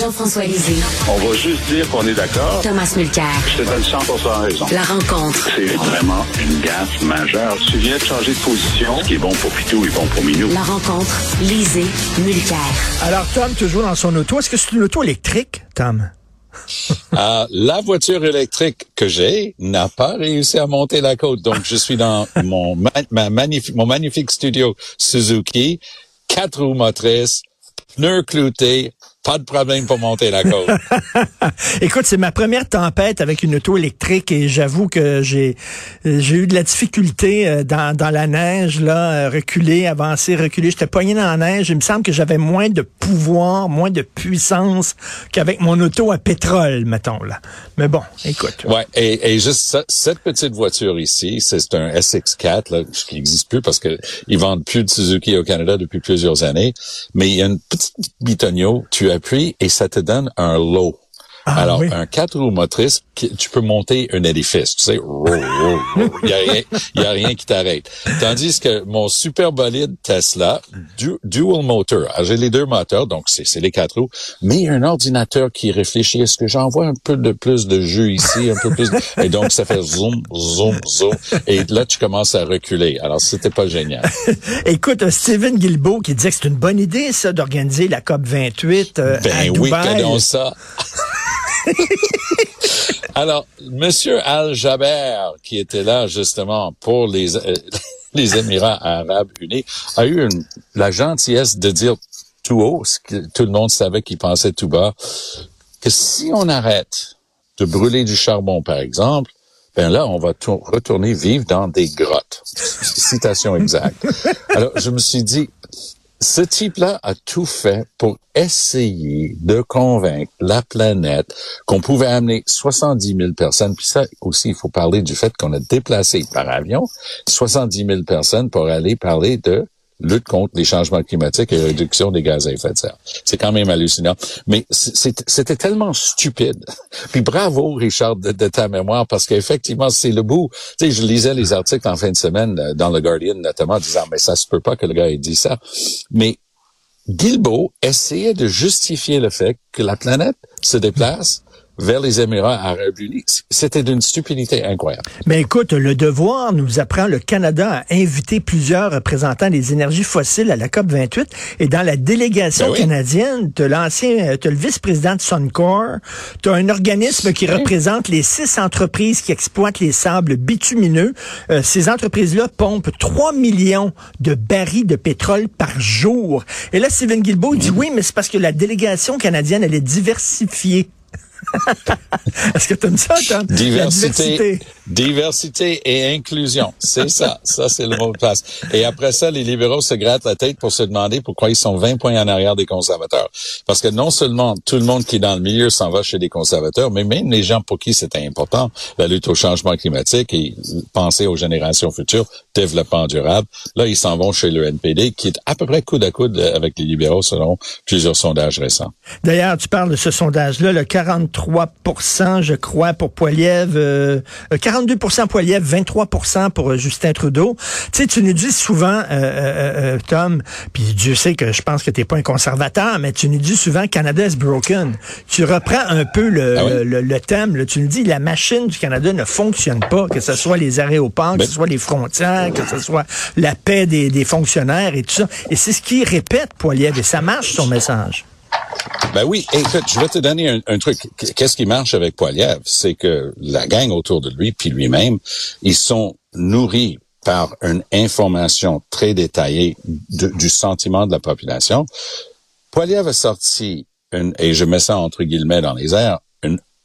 Jean-François Lisée. On va juste dire qu'on est d'accord. Thomas Mulcair. Je te donne 100 raison. La rencontre. C'est vraiment une gaffe majeure. Tu viens de changer de position. Ce qui est bon pour Pitou est bon pour Minou. La rencontre. Lisée. Mulcair. Alors, Tom, toujours dans son auto. Est-ce que c'est une auto électrique, Tom? Ah, la voiture électrique que j'ai n'a pas réussi à monter la côte. Donc, je suis dans mon, ma magnifique, mon magnifique studio Suzuki, quatre roues motrices, pneus cloutés, pas de problème pour monter la côte. Écoute, c'est ma première tempête avec une auto électrique et j'avoue que j'ai j'ai eu de la difficulté euh, dans, dans la neige, là, euh, reculer, avancer, reculer. J'étais poigné dans la neige. Il me semble que j'avais moins de pouvoir, moins de puissance qu'avec mon auto à pétrole, mettons, là. Mais bon, écoute. Ouais, et, et juste cette petite voiture ici, c'est un SX4, là, qui n'existe plus parce que ils vendent plus de Suzuki au Canada depuis plusieurs années. Mais il y a une petite bitonio, tu appuies et ça te donne un lot. Ah, Alors, oui. un quatre roues motrices, tu peux monter un édifice. Tu sais, il y a rien, y a rien qui t'arrête. Tandis que mon super bolide Tesla, du- dual motor, alors, j'ai les deux moteurs, donc c'est les quatre roues, mais un ordinateur qui réfléchit, est-ce que j'envoie un peu de plus de jus ici, un peu plus, de- et donc ça fait zoom, zoom, zoom, et là tu commences à reculer. Alors, c'était pas génial. Écoute, euh, Steven Guilbeault qui disait que c'est une bonne idée, ça, d'organiser la COP 28 euh, à Ben oui, Dubaï. que donc ça. Alors, Monsieur Al Jaber, qui était là justement pour les euh, les Émirats Arabes Unis, a eu la gentillesse de dire tout haut, ce que tout le monde savait qu'il pensait tout bas, que si on arrête de brûler du charbon, par exemple, ben là, on va tour- retourner vivre dans des grottes. Citation exacte. Alors, je me suis dit, ce type-là a tout fait pour essayer de convaincre la planète qu'on pouvait amener 70 000 personnes. Puis ça aussi, il faut parler du fait qu'on a déplacé par avion 70 000 personnes pour aller parler de lutte contre les changements climatiques et réduction des gaz à effet de serre. C'est quand même hallucinant. Mais c'était tellement stupide. Puis bravo, Richard, de, de ta mémoire, parce qu'effectivement, c'est le bout. Tu sais, je lisais les articles en fin de semaine euh, dans le Guardian, notamment, disant, mais ça se peut pas que le gars ait dit ça. Mais Guilbeault essayait de justifier le fait que la planète se déplace vers les Émirats arabes unis. C'était d'une stupidité incroyable. Mais écoute, le devoir nous apprend le Canada à inviter plusieurs représentants des énergies fossiles à la COP 28 et dans la délégation Ben oui. canadienne, tu l'ancien, t'as le vice-président de Suncor, tu as un organisme qui représente les six entreprises qui exploitent les sables bitumineux. Euh, ces entreprises-là pompent 3 millions de barils de pétrole par jour. Et là, Steven Guilbeault il dit oui, mais c'est parce que la délégation canadienne, elle est diversifiée. Est-ce que tu aimes ça, Tom? La Diversité, diversité et inclusion. C'est ça. Ça, c'est le mot de passe. Et après ça, les libéraux se grattent la tête pour se demander pourquoi ils sont 20 points en arrière des conservateurs. Parce que non seulement tout le monde qui est dans le milieu s'en va chez les conservateurs, mais même les gens pour qui c'était important, la lutte au changement climatique et penser aux générations futures, développement durable, là, ils s'en vont chez le NPD, qui est à peu près coude à coude avec les libéraux selon plusieurs sondages récents. D'ailleurs, tu parles de ce sondage-là, le 43 je crois, pour Poiliev, euh, euh, 42 Poiliev, 23 pour euh, Justin Trudeau. Tu sais, tu nous dis souvent, euh, euh, euh, Tom, puis Dieu sait que je pense que t'es pas un conservateur, mais tu nous dis souvent Canada is broken. Tu reprends un peu le, Ah oui? le, le- le thème, là. tu nous dis la machine du Canada ne fonctionne pas, que ce soit les aéroports, que Ben- ce soit les frontières, que ce soit la paix des, des fonctionnaires et tout ça. Et c'est ce qu'il répète, Poiliev, et ça marche son message. Ben oui, écoute, je vais te donner un, truc. Qu'est-ce qui marche avec Poiliev? C'est que la gang autour de lui, puis lui-même, ils sont nourris par une information très détaillée du sentiment de la population. Poiliev a sorti, une, et je mets ça entre guillemets dans les airs,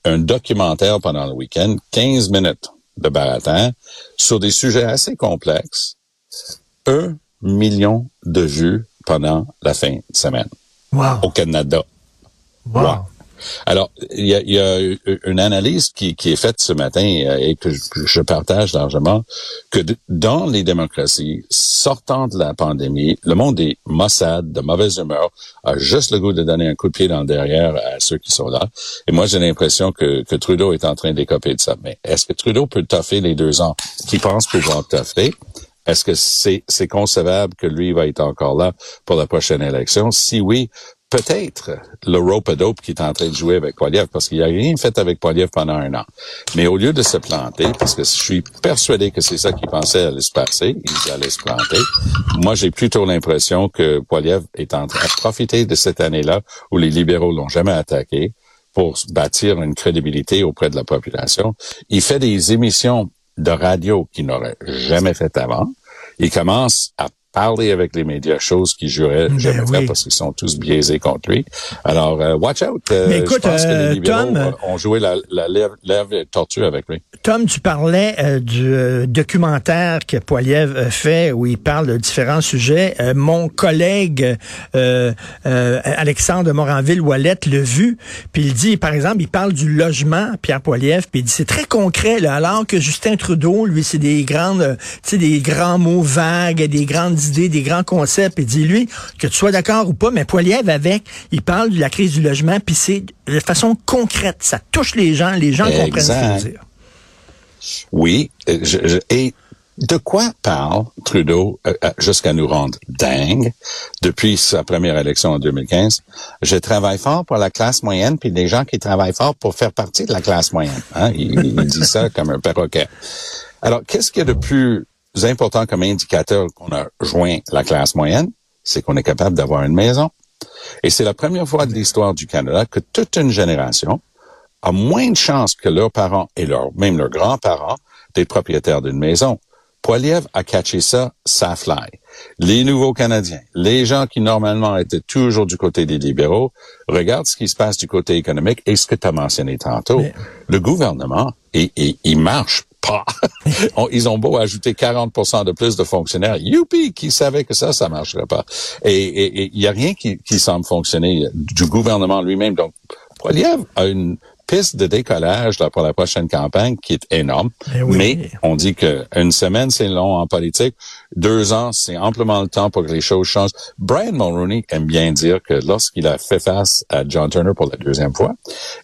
un documentaire pendant le week-end, 15 minutes de baratin, sur des sujets assez complexes. Un million de vues pendant la fin de semaine Wow. au Canada. Wow. Alors, il y a, y a une analyse qui, qui est faite ce matin euh, et que je, partage largement, que dans les démocraties, sortant de la pandémie, le monde des Mossad, de mauvaise humeur, a juste le goût de donner un coup de pied dans le derrière à ceux qui sont là. Et moi, j'ai l'impression que, que Trudeau est en train d'écoper de ça. Mais est-ce que Trudeau peut toffer les deux ans? Qu'il pense pouvoir toffer? Est-ce que c'est concevable que lui va être encore là pour la prochaine élection? Si oui, peut-être le rope dope qui est en train de jouer avec Poiliev, parce qu'il n'y a rien fait avec Poiliev pendant un an. Mais au lieu de se planter, parce que je suis persuadé que c'est ça qu'ils pensaient aller se passer, ils allaient se planter. Moi, j'ai plutôt l'impression que Poiliev est en train de profiter de cette année-là où les libéraux l'ont jamais attaqué pour bâtir une crédibilité auprès de la population. Il fait des émissions de radio qu'il n'aurait jamais fait avant. Il commence à parler avec les médias, chose qu'il jurait Ben jamais oui. parce qu'ils sont tous biaisés contre lui. Alors, euh, watch out. Euh, Mais écoute, je pense que euh, les libéraux Tom, euh, ont joué la, la lèvre, lèvre tortue avec lui. Tom, tu parlais euh, du euh, documentaire que Poiliev fait où il parle de différents sujets. Euh, mon collègue euh, euh, Alexandre Moranville-Wallet l'a vu, puis il dit, par exemple, il parle du logement, Pierre Poiliev, puis il dit c'est très concret, là, alors que Justin Trudeau, lui, c'est des grandes, euh, tu sais, des grands mots vagues, des grandes idées, des grands concepts. Il dit, lui, que tu sois d'accord ou pas, mais Poiliev, avec, il parle de la crise du logement, puis c'est de façon concrète. Ça touche les gens, les gens comprennent ce qu'il veut dire. Oui. euh, je- je- et de quoi parle Trudeau euh, euh, jusqu'à nous rendre dingue depuis sa première élection en 2015? Je travaille fort pour la classe moyenne, puis des gens qui travaillent fort pour faire partie de la classe moyenne. Hein? Il, il dit ça comme un perroquet. Alors, qu'est-ce qu'il y a de plus important comme indicateur qu'on a joint la classe moyenne? C'est qu'on est capable d'avoir une maison. Et c'est la première fois de l'histoire du Canada que toute une génération a moins de chances que leurs parents et leurs, même leurs grands-parents d'être propriétaires d'une maison. Poiliev a catché ça, ça fly. Les nouveaux Canadiens, les gens qui normalement étaient toujours du côté des libéraux, regardent ce qui se passe du côté économique et ce que tu as mentionné tantôt. Mais- Le gouvernement, et, et, il marche pas. Ils ont beau ajouter 40% de plus de fonctionnaires. Youpi! Qui savait que ça, ça marcherait pas. Et il y a rien qui, qui semble fonctionner du gouvernement lui-même. Donc, Poiliev a une piste de décollage là, pour la prochaine campagne qui est énorme. Eh oui. Mais on dit que une semaine, c'est long en politique. Deux ans, c'est amplement le temps pour que les choses changent. Brian Mulroney aime bien dire que lorsqu'il a fait face à John Turner pour la deuxième fois,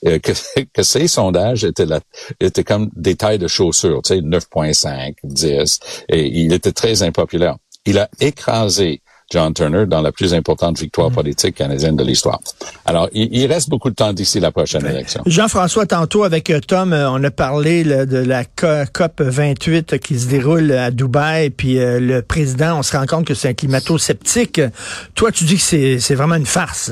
euh, que, que ses sondages étaient, la, étaient comme des tailles de chaussures, tu sais, 9.5, 10, et il était très impopulaire. Il a écrasé John Turner dans la plus importante victoire politique canadienne de l'histoire. Alors, il, il reste beaucoup de temps d'ici la prochaine élection. Jean-François, tantôt avec euh, Tom, euh, on a parlé là, de la Co- COP 28 qui se déroule à Dubaï, puis euh, le président, on se rend compte que c'est un climato-sceptique. Toi, tu dis que c'est c'est vraiment une farce.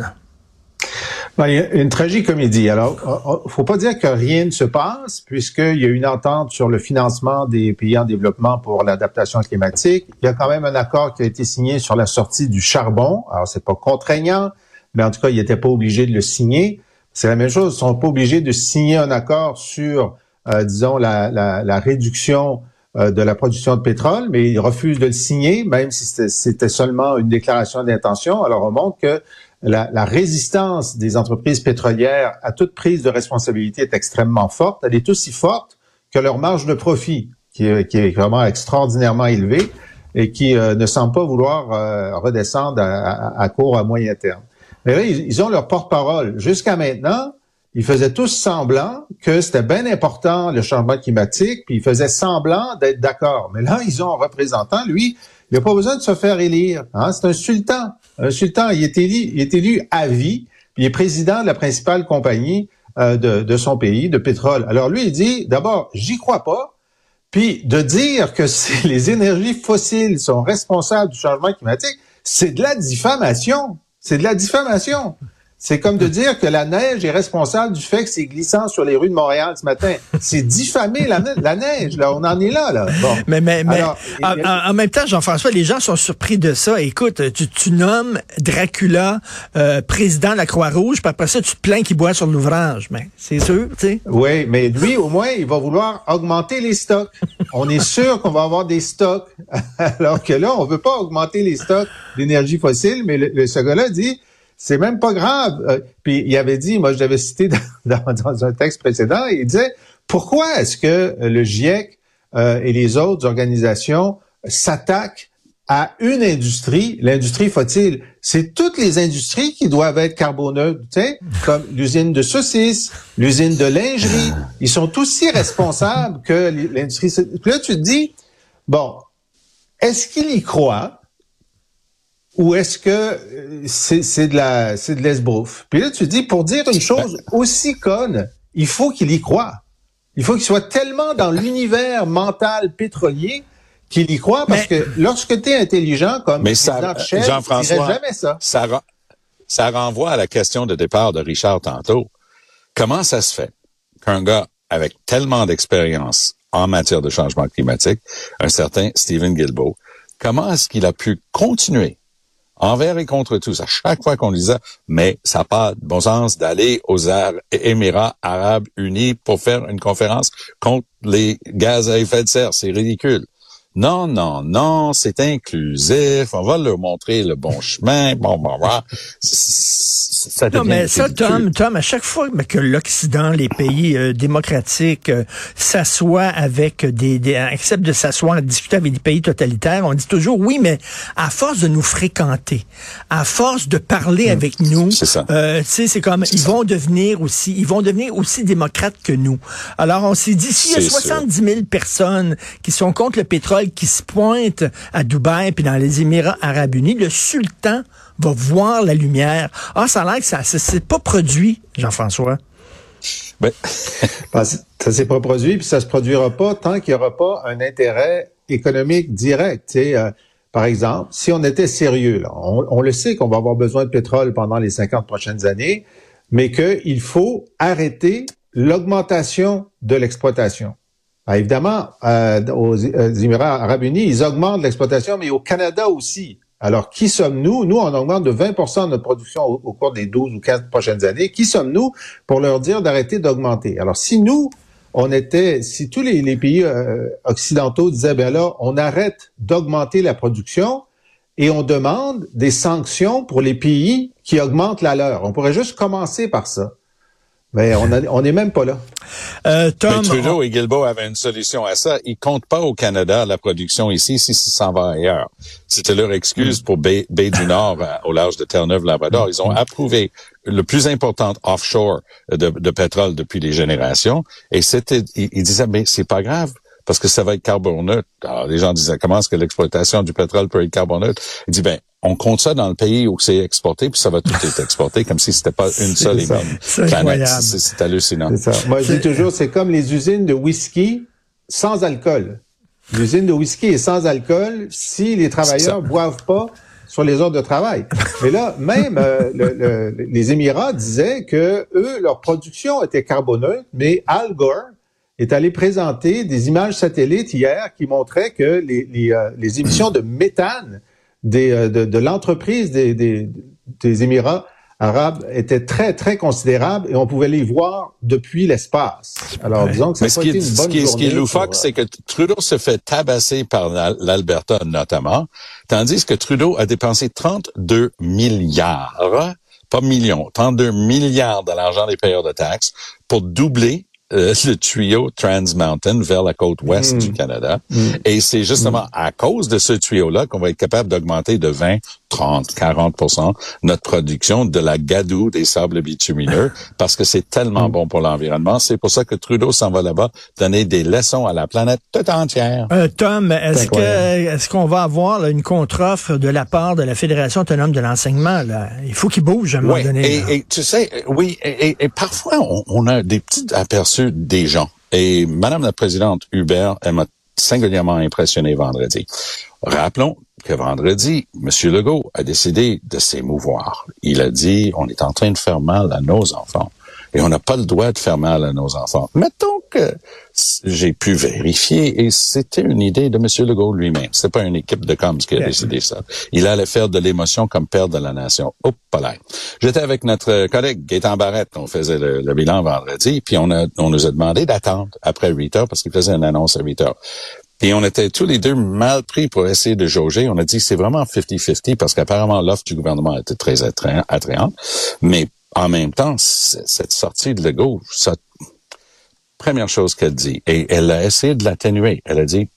Ben, il y une tragicomédie. Alors, il faut pas dire que rien ne se passe, puisqu'il y a une entente sur le financement des pays en développement pour l'adaptation climatique. Il y a quand même un accord qui a été signé sur la sortie du charbon. Alors, c'est pas contraignant, mais en tout cas, ils n'étaient pas obligés de le signer. C'est la même chose. Ils sont pas obligés de signer un accord sur, euh, disons, la, réduction euh, de la production de pétrole, mais ils refusent de le signer, même si c'était seulement une déclaration d'intention. Alors, on montre que la, la résistance des entreprises pétrolières à toute prise de responsabilité est extrêmement forte. Elle est aussi forte que leur marge de profit, qui est, qui est vraiment extraordinairement élevée et qui euh, ne semble pas vouloir euh, redescendre à, à- à court, à moyen terme. Mais là, ils, ils ont leur porte-parole. Jusqu'à maintenant, ils faisaient tous semblant que c'était bien important le changement climatique, puis ils faisaient semblant d'être d'accord. Mais là, ils ont un représentant, lui, il n'a pas besoin de se faire élire. Hein? C'est un sultan. Un sultan, il est élu, il est élu à vie, il est président de la principale compagnie euh, de, de son pays, de pétrole. Alors lui, il dit, d'abord, j'y crois pas, puis de dire que les énergies fossiles sont responsables du changement climatique, c'est de la diffamation. C'est de la diffamation. C'est comme de dire que la neige est responsable du fait que c'est glissant sur les rues de Montréal ce matin. C'est diffamer la, ne- la neige, là. On en est là, là. Bon. Mais, mais, mais Alors, il en même temps, Jean-François, les gens sont surpris de ça. Écoute, tu, tu nommes Dracula euh, président de la Croix-Rouge, puis après ça, tu te plains qu'il boit sur l'ouvrage. Mais c'est sûr, tu sais. Oui, mais lui, au moins, il va vouloir augmenter les stocks. On est sûr qu'on va avoir des stocks, alors que là, on veut pas augmenter les stocks d'énergie fossile, mais le, le- ce gars-là dit, c'est même pas grave. Euh, puis il avait dit, moi je l'avais cité dans, un texte précédent, il disait, pourquoi est-ce que le GIEC euh, et les autres organisations s'attaquent à une industrie, l'industrie fossile. C'est toutes les industries qui doivent être carboneutres, comme l'usine de saucisses, l'usine de lingerie. Ils sont aussi responsables que l'industrie. Là, tu te dis, bon, est-ce qu'il y croit? Ou est-ce que euh, c'est de la c'est de l'esbrouf? Puis là, tu dis, pour dire une chose aussi conne, il faut qu'il y croit. Il faut qu'il soit tellement dans l'univers mental pétrolier qu'il y croit, parce Mais- que lorsque tu es intelligent, comme Mais ça, Shell, Jean-François, jamais ça. ça, ren- ça renvoie à la question de départ de Richard tantôt. Comment ça se fait qu'un gars avec tellement d'expérience en matière de changement climatique, un certain Stephen Guilbeault, comment est-ce qu'il a pu continuer envers et contre tous, à chaque fois qu'on disait, mais ça n'a pas de bon sens d'aller aux Émirats arabes unis pour faire une conférence contre les gaz à effet de serre. C'est ridicule. Non, non, non, c'est inclusif. On va leur montrer le bon chemin. Bon, bon, bon. Non, mais ça. Tom, Tom, à chaque fois que l'Occident, les pays euh, démocratiques euh, s'assoient avec des, des acceptent de s'asseoir de discuter avec des pays totalitaires, on dit toujours oui, mais à force de nous fréquenter, à force de parler avec nous, euh, tu sais, c'est comme ils vont devenir aussi, ils vont devenir aussi démocrates que nous. Alors on s'est dit s'il y a C'est sûr. 70 000 personnes qui sont contre le pétrole, qui se pointent à Dubaï puis dans les Émirats Arabes Unis, le sultan va voir la lumière. Ah, ça a l'air que ça, s'est pas produit, Jean-François. Ben, Ben, ça s'est pas produit, puis ça se produira pas tant qu'il y aura pas un intérêt économique direct. tu sais. Euh, par exemple, si on était sérieux, là, on, on le sait qu'on va avoir besoin de pétrole pendant les 50 prochaines années, mais qu'il faut arrêter l'augmentation de l'exploitation. Ben, évidemment, euh, aux euh, Émirats arabes unis, ils augmentent l'exploitation, mais au Canada aussi. Alors, qui sommes-nous? Nous, on augmente de 20 de notre production au, cours des 12 ou 15 prochaines années. Qui sommes-nous pour leur dire d'arrêter d'augmenter? Alors, si nous, on était, si tous les, les pays euh, occidentaux disaient, ben là, on arrête d'augmenter la production et on demande des sanctions pour les pays qui augmentent la leur. On pourrait juste commencer par ça. Mais on a- on n'est même pas là. Euh, mais Tom, Trudeau et Guilbeault avaient une solution à ça. Ils comptent pas au Canada la production ici si ça s'en va ailleurs. C'était leur excuse pour baie, baie du Nord à- au large de Terre-Neuve-Labrador. Ils ont approuvé le plus important offshore de, de pétrole depuis des générations. Et c'était, ils, ils disaient, mais c'est pas grave parce que ça va être carboneutre. Alors, les gens disaient, comment est-ce que l'exploitation du pétrole peut être carboneutre? Il dit, ben, on compte ça dans le pays où c'est exporté, puis ça va tout être exporté, comme si c'était pas une seule et même planète. C'est hallucinant. Ça. Moi, je dis toujours, c'est comme les usines de whisky sans alcool. L'usine de whisky est sans alcool si les travailleurs boivent pas sur les heures de travail. Mais là, même euh, le- le- les Émirats disaient que eux, leur production était carboneuse, mais Al Gore est allé présenter des images satellites hier qui montraient que les, les, euh, les émissions de méthane des, euh, de, de l'entreprise des, des, des Émirats arabes étaient très, très considérables et on pouvait les voir depuis l'espace. Alors, disons que ça Mais ce qui, est, une ce, bonne qui est, ce qui est loufoque, pour, euh, c'est que Trudeau se fait tabasser par la- l'Alberta notamment, tandis que Trudeau a dépensé 32 milliards, pas millions, 32 milliards de l'argent des payeurs de taxes pour doubler euh, le tuyau Trans Mountain vers la côte ouest Mm. du Canada. Et c'est justement à cause de ce tuyau-là qu'on va être capable d'augmenter de 20, 30, 40% notre production de la gadoue des sables bitumineux parce que c'est tellement bon pour l'environnement. C'est pour ça que Trudeau s'en va là-bas donner des leçons à la planète toute entière. euh, Tom, est-ce que est-ce qu'on va avoir là, une contre-offre de la part de la Fédération autonome de l'enseignement? là? Il faut qu'il bouge à un moment Oui, donné. et, et tu sais, oui, et, et- et parfois on, on a des petits aperçus des gens. Et Madame la Présidente Hubert, elle m'a singulièrement impressionné vendredi. Rappelons que vendredi, M. Legault a décidé de s'émouvoir. Il a dit, on est en train de faire mal à nos enfants. Et on n'a pas le droit de faire mal à nos enfants. Mettons j'ai pu vérifier et c'était une idée de M. Legault lui-même. C'était pas une équipe de coms qui a décidé ça. Il allait faire de l'émotion comme père de la nation. Hop là. J'étais avec notre collègue Gaétan Barrette, on faisait le, le bilan vendredi, puis on, a, on nous a demandé d'attendre après 8 heures parce qu'il faisait une annonce à 8 heures. Et on était tous les deux mal pris pour essayer de jauger. On a dit c'est vraiment 50-50 parce qu'apparemment l'offre du gouvernement était très attrayant- attrayante. Mais en même temps, cette sortie de Legault, ça, première chose qu'elle dit, et elle a essayé de l'atténuer. Elle a dit,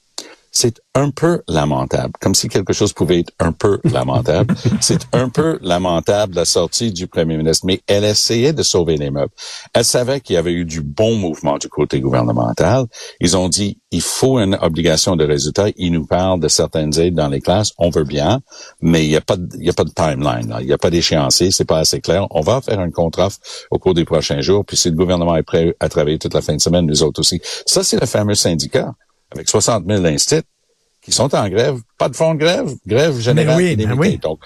c'est un peu lamentable, comme si quelque chose pouvait être un peu lamentable. c'est un peu lamentable la sortie du premier ministre, mais elle essayait de sauver les meubles. Elle savait qu'il y avait eu du bon mouvement du côté gouvernemental. Ils ont dit, il faut une obligation de résultat. Ils nous parlent de certaines aides dans les classes. On veut bien, mais il n'y a pas de, il y a pas de timeline. Là. Il n'y a pas d'échéancier. C'est pas assez clair. On va faire un contre-offre au cours des prochains jours. Puis si le gouvernement est prêt à travailler toute la fin de semaine, nous autres aussi. Ça, c'est le fameux syndicat avec 60 000 instituts qui sont en grève, pas de fonds de grève, grève générale oui, oui. Donc,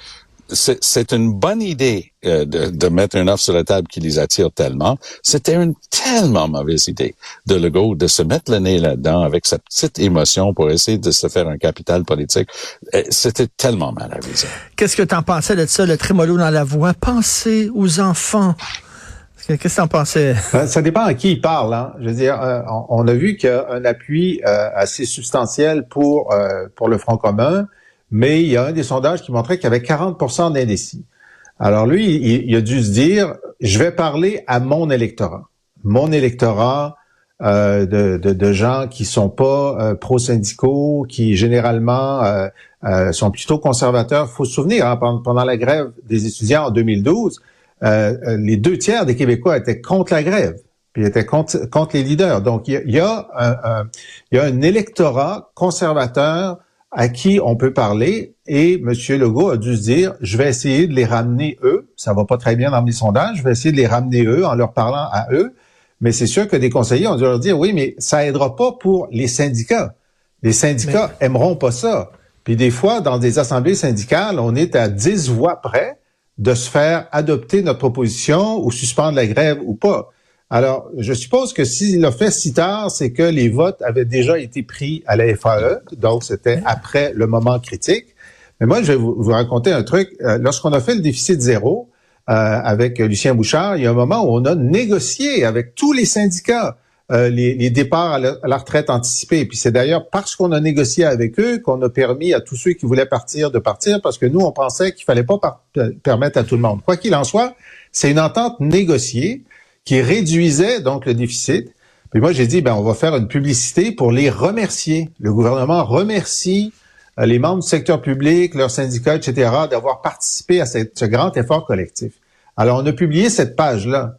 c'est une bonne idée euh, de, de, mettre une offre sur la table qui les attire tellement. C'était une tellement mauvaise idée de Legault de se mettre le nez là-dedans avec sa petite émotion pour essayer de se faire un capital politique. C'était tellement mal avisé. Qu'est-ce que tu en pensais de ça, le trémolo dans la voix? Pensez aux enfants. Qu'est-ce que tu en pensais? Ça dépend à qui il parle. Hein. Je veux dire, euh, on a vu qu'il y a un appui euh, assez substantiel pour euh, pour le Front commun, mais il y a un des sondages qui montrait qu'il y avait 40% d'indécis. Alors lui, il, a dû se dire, je vais parler à mon électorat. Mon électorat de, de, de, gens qui sont pas pro-syndicaux, qui généralement sont plutôt conservateurs. Faut se souvenir, hein, pendant la grève des étudiants en 2012, euh, euh, les deux tiers des Québécois étaient contre la grève, puis étaient contre, contre les leaders. Donc, il y a, un, il y a un électorat conservateur à qui on peut parler et M. Legault a dû se dire, je vais essayer de les ramener eux. Ça va pas très bien dans mes sondages. Je vais essayer de les ramener eux en leur parlant à eux. Mais c'est sûr que des conseillers ont dû leur dire, oui, mais ça aidera pas pour les syndicats. Les syndicats aimeront pas ça. Puis des fois, dans des assemblées syndicales, on est à 10 voix près de se faire adopter notre proposition ou suspendre la grève ou pas. Alors, je suppose que s'il l'a fait si tard, c'est que les votes avaient déjà été pris à la FAE, donc c'était après le moment critique. Mais moi, je vais vous, raconter un truc. Euh, lorsqu'on a fait le déficit zéro euh, avec Lucien Bouchard, il y a un moment où on a négocié avec tous les syndicats euh, les, départs à la, retraite anticipée. Puis c'est d'ailleurs parce qu'on a négocié avec eux qu'on a permis à tous ceux qui voulaient partir de partir, parce que nous, on pensait qu'il fallait pas permettre à tout le monde. Quoi qu'il en soit, c'est une entente négociée qui réduisait donc le déficit. Puis moi, j'ai dit, ben, on va faire une publicité pour les remercier. Le gouvernement remercie euh, les membres du secteur public, leurs syndicats, etc., d'avoir participé à ce grand effort collectif. Alors, on a publié cette page-là.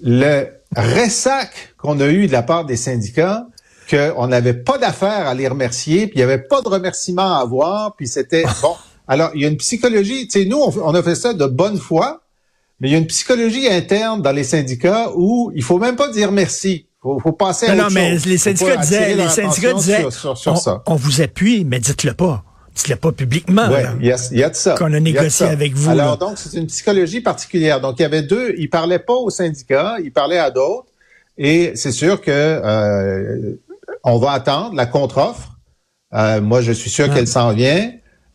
Le ressac qu'on a eu de la part des syndicats, qu'on n'avait pas d'affaires à les remercier, puis il n'y avait pas de remerciements à avoir, puis c'était bon. Alors, il y a une psychologie, tu sais, nous, on, a fait ça de bonne foi, mais il y a une psychologie interne dans les syndicats où il faut même pas dire merci. Faut, faut passer à non, non, mais les syndicats disaient, les syndicats disaient, sur, sur, on, ça. on vous appuie, mais dites-le pas. Dites-le pas publiquement. Oui, il y a, y a, de ça. Qu'on a négocié avec vous. Alors, là. donc, c'est une psychologie particulière. Donc, il y avait deux, il parlait pas aux syndicats, il parlait à d'autres. Et c'est sûr que euh, on va attendre la contre-offre. Euh, moi, je suis sûr qu'elle s'en vient.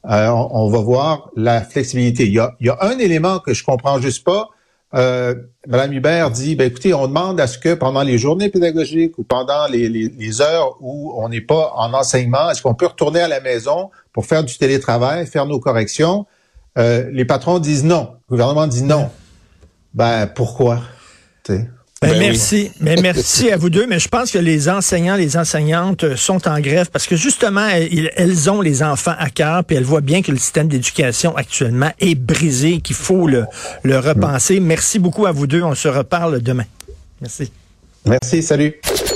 Euh, on, on, va voir la flexibilité. Il y, a, il y a un élément que je comprends juste pas. Euh, Madame Hubert dit, ben écoutez, on demande à ce que pendant les journées pédagogiques ou pendant les, heures où on n'est pas en enseignement, est-ce qu'on peut retourner à la maison pour faire du télétravail, faire nos corrections? Euh, Les patrons disent non. Le gouvernement dit non. Ben pourquoi? Ben, ben merci, oui. mais merci à vous deux. Mais je pense que les enseignants, les enseignantes sont en grève parce que justement, elles, elles ont les enfants à cœur, puis elles voient bien que le système d'éducation actuellement est brisé, qu'il faut le, le repenser. Merci beaucoup à vous deux. On se reparle demain. Merci. Merci. Salut.